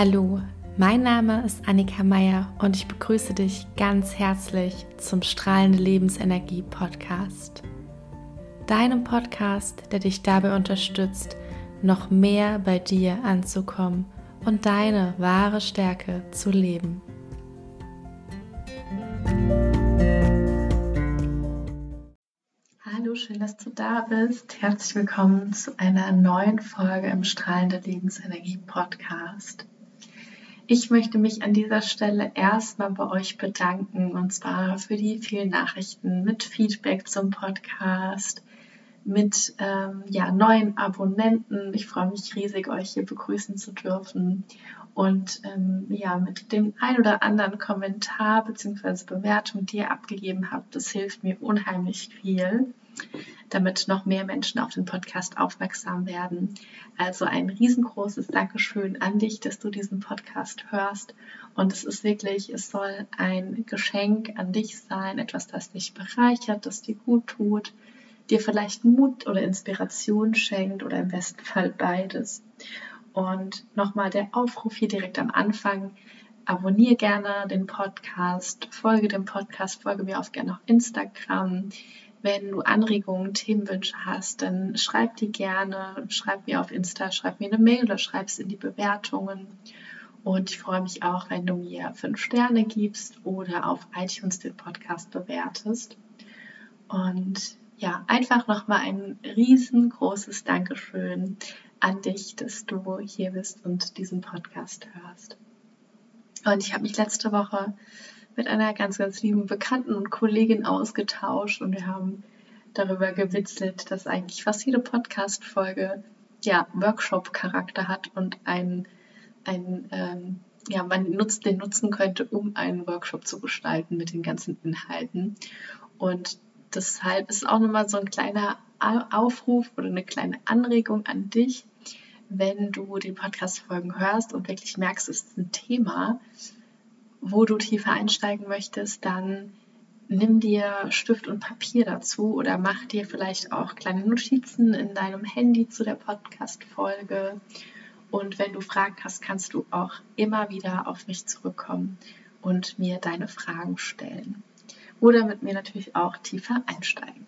Hallo, mein Name ist Annika Meier und ich begrüße dich ganz herzlich zum Strahlende Lebensenergie Podcast. Deinem Podcast, der dich dabei unterstützt, noch mehr bei dir anzukommen und deine wahre Stärke zu leben. Hallo, schön, dass du da bist. Herzlich willkommen zu einer neuen Folge im Strahlende Lebensenergie Podcast. Ich möchte mich an dieser Stelle erstmal bei euch bedanken und zwar für die vielen Nachrichten mit Feedback zum Podcast, mit ähm, ja, neuen Abonnenten. Ich freue mich riesig, euch hier begrüßen zu dürfen und ähm, ja, mit dem ein oder anderen Kommentar bzw. Bewertung, die ihr abgegeben habt. Das hilft mir unheimlich viel damit noch mehr Menschen auf den Podcast aufmerksam werden. Also ein riesengroßes Dankeschön an dich, dass du diesen Podcast hörst. Und es ist wirklich, es soll ein Geschenk an dich sein, etwas, das dich bereichert, das dir gut tut, dir vielleicht Mut oder Inspiration schenkt oder im besten Fall beides. Und nochmal der Aufruf hier direkt am Anfang. Abonniere gerne den Podcast, folge dem Podcast, folge mir auch gerne auf Instagram. Wenn du Anregungen, Themenwünsche hast, dann schreib die gerne, schreib mir auf Insta, schreib mir eine Mail oder schreib es in die Bewertungen. Und ich freue mich auch, wenn du mir fünf Sterne gibst oder auf iTunes den Podcast bewertest. Und ja, einfach nochmal ein riesengroßes Dankeschön an dich, dass du hier bist und diesen Podcast hörst. Und ich habe mich letzte Woche mit einer ganz, ganz lieben Bekannten und Kollegin ausgetauscht und wir haben darüber gewitzelt, dass eigentlich fast jede Podcast-Folge ja, Workshop-Charakter hat und ein, ein ähm, ja, man nutzt, den nutzen könnte, um einen Workshop zu gestalten mit den ganzen Inhalten. Und deshalb ist auch nochmal so ein kleiner Aufruf oder eine kleine Anregung an dich, wenn du die Podcast-Folgen hörst und wirklich merkst, es ist ein Thema, wo du tiefer einsteigen möchtest, dann nimm dir Stift und Papier dazu oder mach dir vielleicht auch kleine Notizen in deinem Handy zu der Podcast-Folge. Und wenn du Fragen hast, kannst du auch immer wieder auf mich zurückkommen und mir deine Fragen stellen. Oder mit mir natürlich auch tiefer einsteigen.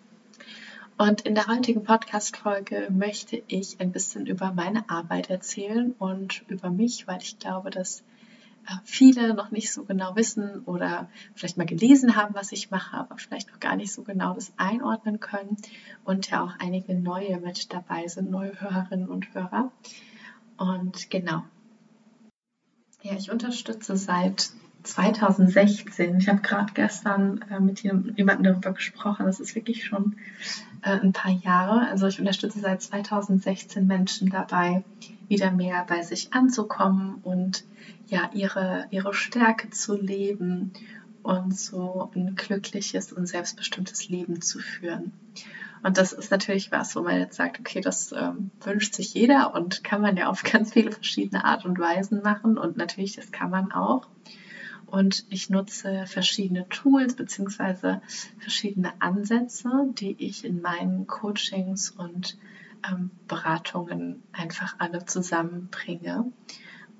Und in der heutigen Podcast-Folge möchte ich ein bisschen über meine Arbeit erzählen und über mich, weil ich glaube, dass viele noch nicht so genau wissen oder vielleicht mal gelesen haben, was ich mache, aber vielleicht noch gar nicht so genau das einordnen können und ja auch einige neue mit dabei sind, neue Hörerinnen und Hörer. Und genau. Ja, ich unterstütze seit 2016. Ich habe gerade gestern äh, mit jemandem darüber gesprochen. Das ist wirklich schon äh, ein paar Jahre. Also ich unterstütze seit 2016 Menschen dabei, wieder mehr bei sich anzukommen und ja ihre, ihre Stärke zu leben und so ein glückliches und selbstbestimmtes Leben zu führen. Und das ist natürlich was, wo man jetzt sagt, okay, das ähm, wünscht sich jeder und kann man ja auf ganz viele verschiedene Art und Weisen machen. Und natürlich, das kann man auch und ich nutze verschiedene Tools bzw. verschiedene Ansätze, die ich in meinen Coachings und ähm, Beratungen einfach alle zusammenbringe.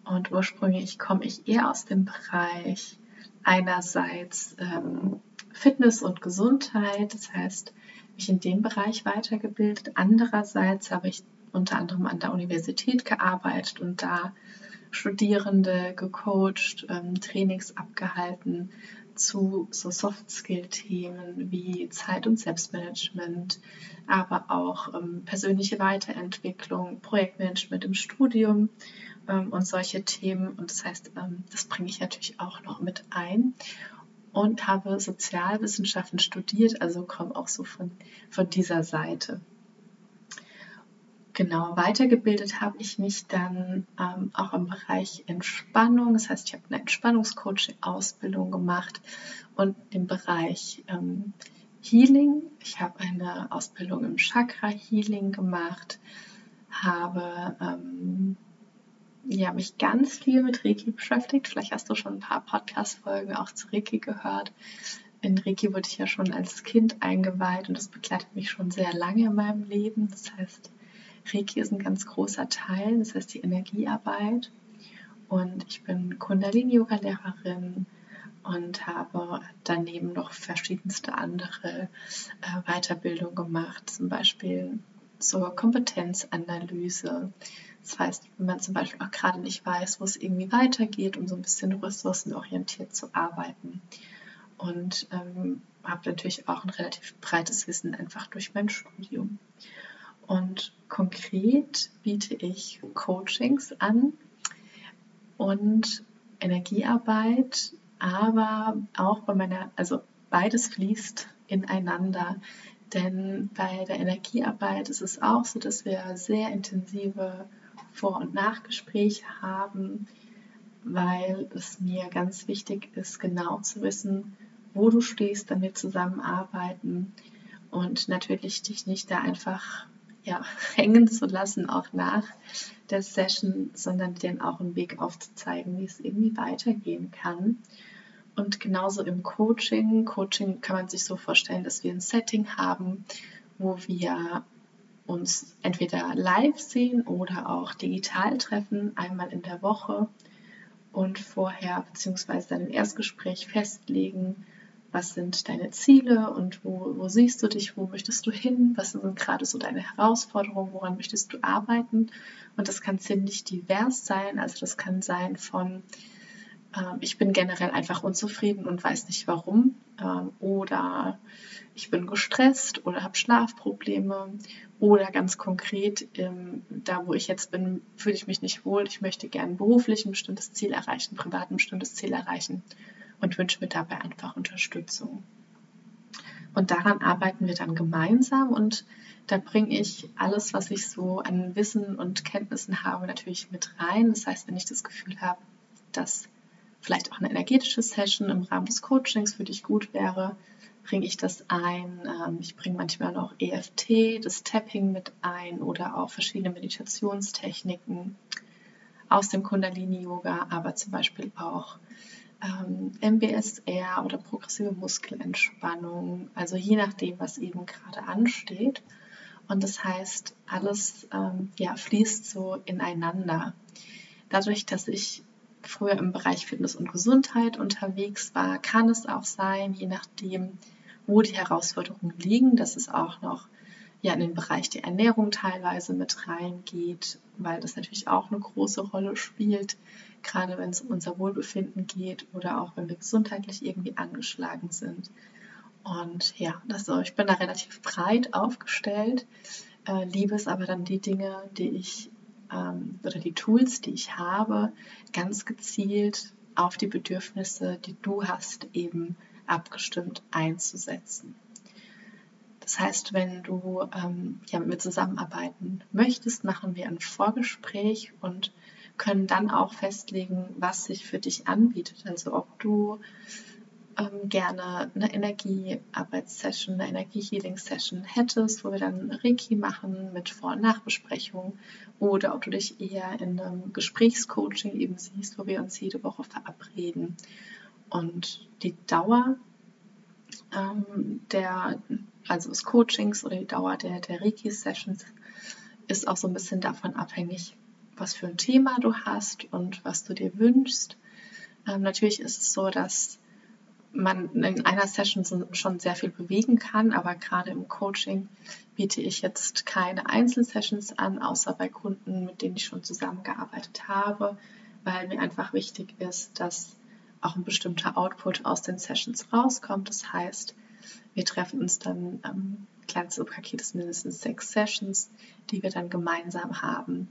Und ursprünglich komme ich eher aus dem Bereich einerseits ähm, Fitness und Gesundheit, das heißt, mich in dem Bereich weitergebildet. Andererseits habe ich unter anderem an der Universität gearbeitet und da Studierende gecoacht, ähm, Trainings abgehalten zu so Soft-Skill-Themen wie Zeit- und Selbstmanagement, aber auch ähm, persönliche Weiterentwicklung, Projektmanagement im Studium ähm, und solche Themen. Und das heißt, ähm, das bringe ich natürlich auch noch mit ein und habe Sozialwissenschaften studiert, also komme auch so von, von dieser Seite. Genau, weitergebildet habe ich mich dann ähm, auch im Bereich Entspannung. Das heißt, ich habe eine Entspannungscoaching-Ausbildung gemacht und im Bereich ähm, Healing. Ich habe eine Ausbildung im Chakra-Healing gemacht, habe ähm, ja, mich ganz viel mit Reiki beschäftigt. Vielleicht hast du schon ein paar Podcast-Folgen auch zu Reiki gehört. In Reiki wurde ich ja schon als Kind eingeweiht und das begleitet mich schon sehr lange in meinem Leben. Das heißt, Reiki ist ein ganz großer Teil, das heißt die Energiearbeit. und ich bin Kundalini-Yoga-Lehrerin und habe daneben noch verschiedenste andere äh, Weiterbildungen gemacht, zum Beispiel zur Kompetenzanalyse. Das heißt, wenn man zum Beispiel auch gerade nicht weiß, wo es irgendwie weitergeht, um so ein bisschen ressourcenorientiert zu arbeiten. Und ähm, habe natürlich auch ein relativ breites Wissen einfach durch mein Studium. Und konkret biete ich Coachings an und Energiearbeit, aber auch bei meiner, also beides fließt ineinander. Denn bei der Energiearbeit ist es auch so, dass wir sehr intensive Vor- und Nachgespräche haben, weil es mir ganz wichtig ist, genau zu wissen, wo du stehst, wir zusammenarbeiten und natürlich dich nicht da einfach ja, hängen zu lassen, auch nach der Session, sondern dir auch einen Weg aufzuzeigen, wie es irgendwie weitergehen kann. Und genauso im Coaching. Coaching kann man sich so vorstellen, dass wir ein Setting haben, wo wir uns entweder live sehen oder auch digital treffen, einmal in der Woche und vorher bzw. dann im Erstgespräch festlegen, was sind deine Ziele und wo, wo siehst du dich, wo möchtest du hin, was sind gerade so deine Herausforderungen, woran möchtest du arbeiten. Und das kann ziemlich divers sein. Also das kann sein von ähm, ich bin generell einfach unzufrieden und weiß nicht warum. Ähm, oder ich bin gestresst oder habe Schlafprobleme. Oder ganz konkret, ähm, da wo ich jetzt bin, fühle ich mich nicht wohl. Ich möchte gerne beruflich ein bestimmtes Ziel erreichen, privat ein bestimmtes Ziel erreichen und wünsche mir dabei einfach Unterstützung. Und daran arbeiten wir dann gemeinsam und da bringe ich alles, was ich so an Wissen und Kenntnissen habe, natürlich mit rein. Das heißt, wenn ich das Gefühl habe, dass vielleicht auch eine energetische Session im Rahmen des Coachings für dich gut wäre, bringe ich das ein. Ähm, ich bringe manchmal noch EFT, das Tapping mit ein oder auch verschiedene Meditationstechniken aus dem Kundalini-Yoga, aber zum Beispiel auch ähm, MBSR oder progressive Muskelentspannung, also je nachdem, was eben gerade ansteht. Und das heißt, alles ähm, ja, fließt so ineinander. Dadurch, dass ich früher im Bereich Fitness und Gesundheit unterwegs war, kann es auch sein, je nachdem, wo die Herausforderungen liegen, dass es auch noch ja in den Bereich der Ernährung teilweise mit reingeht, weil das natürlich auch eine große Rolle spielt, gerade wenn es um unser Wohlbefinden geht oder auch wenn wir gesundheitlich irgendwie angeschlagen sind. Und ja, also ich bin da relativ breit aufgestellt, äh, liebe es aber dann die Dinge, die ich ähm, oder die Tools, die ich habe, ganz gezielt auf die Bedürfnisse, die du hast, eben abgestimmt einzusetzen. Das heißt, wenn du ähm, ja, mit mir zusammenarbeiten möchtest, machen wir ein Vorgespräch und können dann auch festlegen, was sich für dich anbietet. Also ob du ähm, gerne eine Energiearbeitssession, eine Energie-Healing-Session hättest, wo wir dann Reiki machen mit Vor- und Nachbesprechung oder ob du dich eher in einem Gesprächscoaching eben siehst, wo wir uns jede Woche verabreden. Und die Dauer ähm, der, also des Coachings oder die Dauer der, der Reiki-Sessions ist auch so ein bisschen davon abhängig, was für ein Thema du hast und was du dir wünschst. Ähm, natürlich ist es so, dass man in einer Session schon sehr viel bewegen kann, aber gerade im Coaching biete ich jetzt keine Einzelsessions an, außer bei Kunden, mit denen ich schon zusammengearbeitet habe, weil mir einfach wichtig ist, dass auch ein bestimmter Output aus den Sessions rauskommt. Das heißt, wir treffen uns dann, ähm, kleinste Paket ist mindestens sechs Sessions, die wir dann gemeinsam haben.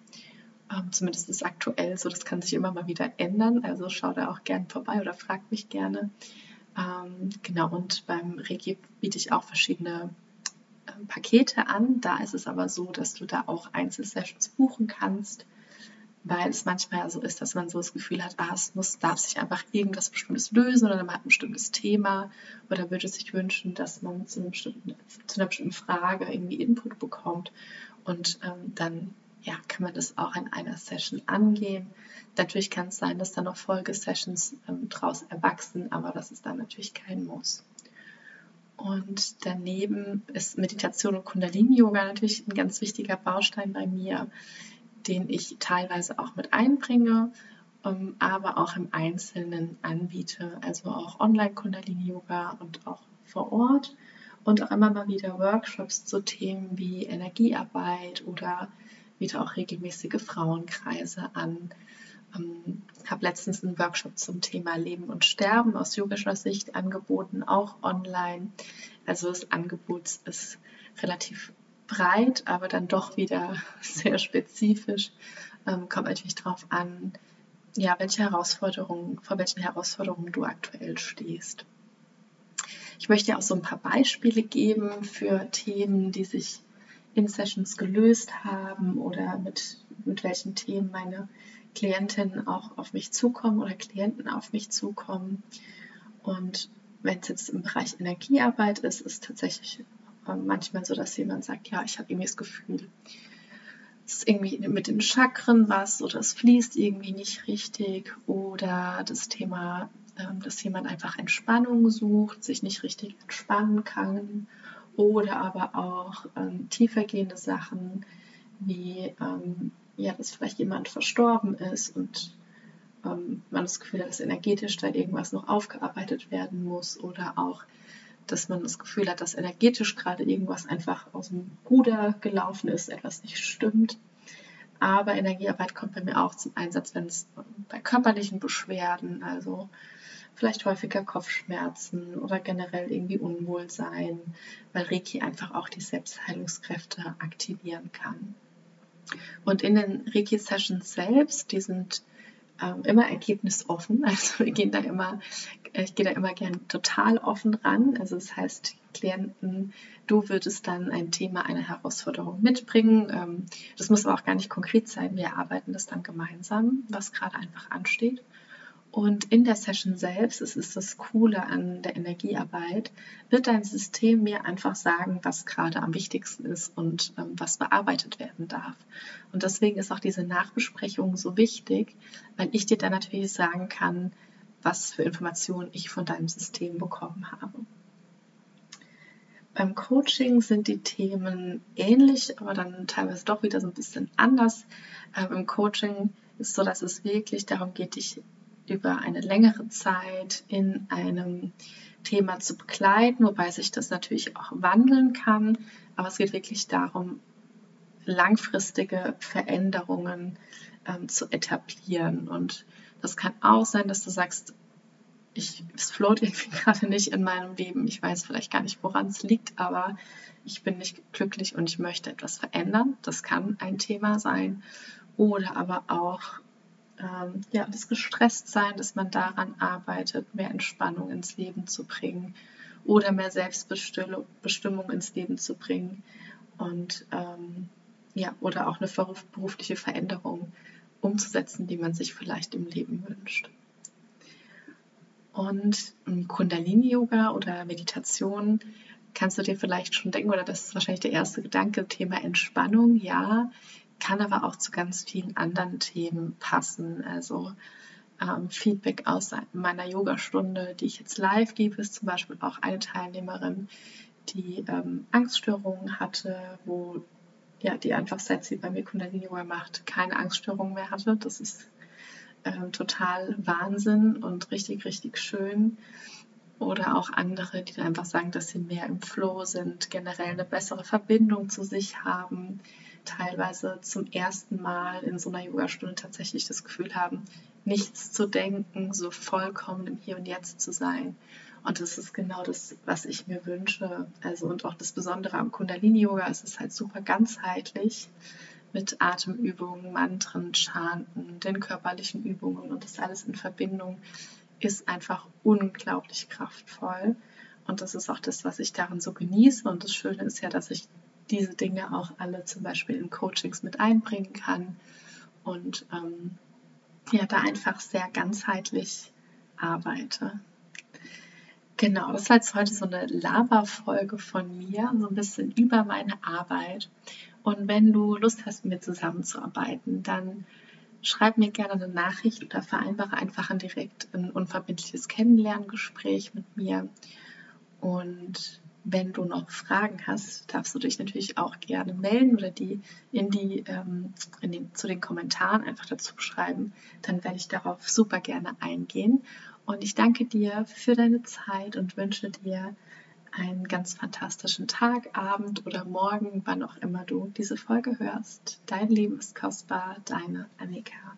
Ähm, zumindest ist aktuell so, das kann sich immer mal wieder ändern. Also schau da auch gern vorbei oder frag mich gerne. Ähm, genau, und beim Reiki biete ich auch verschiedene äh, Pakete an. Da ist es aber so, dass du da auch Einzelsessions buchen kannst, weil es manchmal so ist, dass man so das Gefühl hat, ah, es muss, darf sich einfach irgendwas Bestimmtes lösen oder man hat ein bestimmtes Thema oder würde sich wünschen, dass man zu, einer bestimmten, zu einer bestimmten Frage irgendwie Input bekommt. Und ähm, dann ja, kann man das auch in einer Session angehen. Natürlich kann es sein, dass da noch Folgesessions ähm, draus erwachsen, aber das ist dann natürlich kein Muss. Und daneben ist Meditation und Kundalini-Yoga natürlich ein ganz wichtiger Baustein bei mir, den ich teilweise auch mit einbringe. ähm, aber auch im Einzelnen anbiete, also auch Online-Kundalini-Yoga und auch vor Ort und auch immer mal wieder Workshops zu Themen wie Energiearbeit oder biete auch regelmäßige Frauenkreise an. Ähm, habe letztens einen Workshop zum Thema Leben und Sterben aus yogischer Sicht angeboten, auch online. Also das Angebot ist relativ breit, aber dann doch wieder sehr spezifisch. Ähm, kommt natürlich darauf an, ja, welche Herausforderungen, vor welchen Herausforderungen du aktuell stehst. Ich möchte auch so ein paar Beispiele geben für Themen, die sich in Sessions gelöst haben oder mit, mit welchen Themen meine Klientinnen auch auf mich zukommen oder Klienten auf mich zukommen. Und wenn es jetzt im Bereich Energiearbeit ist, ist tatsächlich manchmal so, dass jemand sagt, ja, ich habe irgendwie das Gefühl, es ist irgendwie mit den Chakren was oder es fließt irgendwie nicht richtig oder das Thema, ähm, dass jemand einfach Entspannung sucht, sich nicht richtig entspannen kann oder aber auch ähm, tiefergehende Sachen wie ähm, ja, dass vielleicht jemand verstorben ist und ähm, man das Gefühl hat, dass energetisch da irgendwas noch aufgearbeitet werden muss oder auch, dass man das Gefühl hat, dass energetisch gerade irgendwas einfach aus dem Ruder gelaufen ist, etwas nicht stimmt. Aber Energiearbeit kommt bei mir auch zum Einsatz, wenn es bei körperlichen Beschwerden, also vielleicht häufiger Kopfschmerzen oder generell irgendwie Unwohlsein, weil Reiki einfach auch die Selbstheilungskräfte aktivieren kann. Und in den Reiki-Sessions selbst, die sind ähm, immer ergebnisoffen. Also wir gehen da immer, ich gehe da immer gern total offen ran. Also das heißt, Klienten, du würdest dann ein Thema, eine Herausforderung mitbringen. Ähm, das muss aber auch gar nicht konkret sein. Wir arbeiten das dann gemeinsam, was gerade einfach ansteht. Und in der Session selbst, es ist das Coole an der Energiearbeit, wird dein System mir einfach sagen, was gerade am wichtigsten ist und ähm, was bearbeitet werden darf. Und deswegen ist auch diese Nachbesprechung so wichtig, weil ich dir dann natürlich sagen kann, was für Informationen ich von deinem System bekommen habe. Beim Coaching sind die Themen ähnlich, aber dann teilweise doch wieder so ein bisschen anders. Ähm, Im Coaching ist so, dass es wirklich darum geht, dich über eine längere Zeit in einem Thema zu begleiten, wobei sich das natürlich auch wandeln kann. Aber es geht wirklich darum, langfristige Veränderungen ähm, zu etablieren. Und das kann auch sein, dass du sagst, ich, es float irgendwie gerade nicht in meinem Leben. Ich weiß vielleicht gar nicht, woran es liegt, aber ich bin nicht glücklich und ich möchte etwas verändern. Das kann ein Thema sein. Oder aber auch ähm, ja, das Gestresstsein, dass man daran arbeitet, mehr Entspannung ins Leben zu bringen oder mehr Selbstbestimmung ins Leben zu bringen und ähm, ja, oder auch eine berufliche Veränderung umzusetzen, die man sich vielleicht im Leben wünscht. Und Kundalini-Yoga oder Meditation kannst du dir vielleicht schon denken, oder das ist wahrscheinlich der erste Gedanke, Thema Entspannung. Ja, kann aber auch zu ganz vielen anderen Themen passen. Also ähm, Feedback aus meiner Yogastunde, die ich jetzt live gebe, ist zum Beispiel auch eine Teilnehmerin, die ähm, Angststörungen hatte, wo ja, die einfach seit sie bei mir Kundalini Yoga macht, keine Angststörungen mehr hatte. Das ist ähm, total Wahnsinn und richtig, richtig schön. Oder auch andere, die einfach sagen, dass sie mehr im Flow sind, generell eine bessere Verbindung zu sich haben, teilweise zum ersten Mal in so einer Yogastunde tatsächlich das Gefühl haben, nichts zu denken, so vollkommen im Hier und Jetzt zu sein. Und das ist genau das, was ich mir wünsche. Also und auch das Besondere am Kundalini-Yoga ist es halt super ganzheitlich mit Atemübungen, Mantren, Chanten, den körperlichen Übungen und das alles in Verbindung ist einfach unglaublich kraftvoll. Und das ist auch das, was ich darin so genieße. Und das Schöne ist ja, dass ich diese Dinge auch alle zum Beispiel in Coachings mit einbringen kann und ähm, ja, da einfach sehr ganzheitlich arbeite. Genau, das war jetzt heute so eine Laberfolge von mir, so ein bisschen über meine Arbeit. Und wenn du Lust hast, mit mir zusammenzuarbeiten, dann schreib mir gerne eine Nachricht oder vereinbare einfach ein direkt ein unverbindliches Kennenlerngespräch mit mir. Und wenn du noch Fragen hast, darfst du dich natürlich auch gerne melden oder die in die, ähm, in den, zu den Kommentaren einfach dazu schreiben. Dann werde ich darauf super gerne eingehen. Und ich danke dir für deine Zeit und wünsche dir einen ganz fantastischen Tag, Abend oder Morgen, wann auch immer du diese Folge hörst. Dein Leben ist kostbar, deine Annika.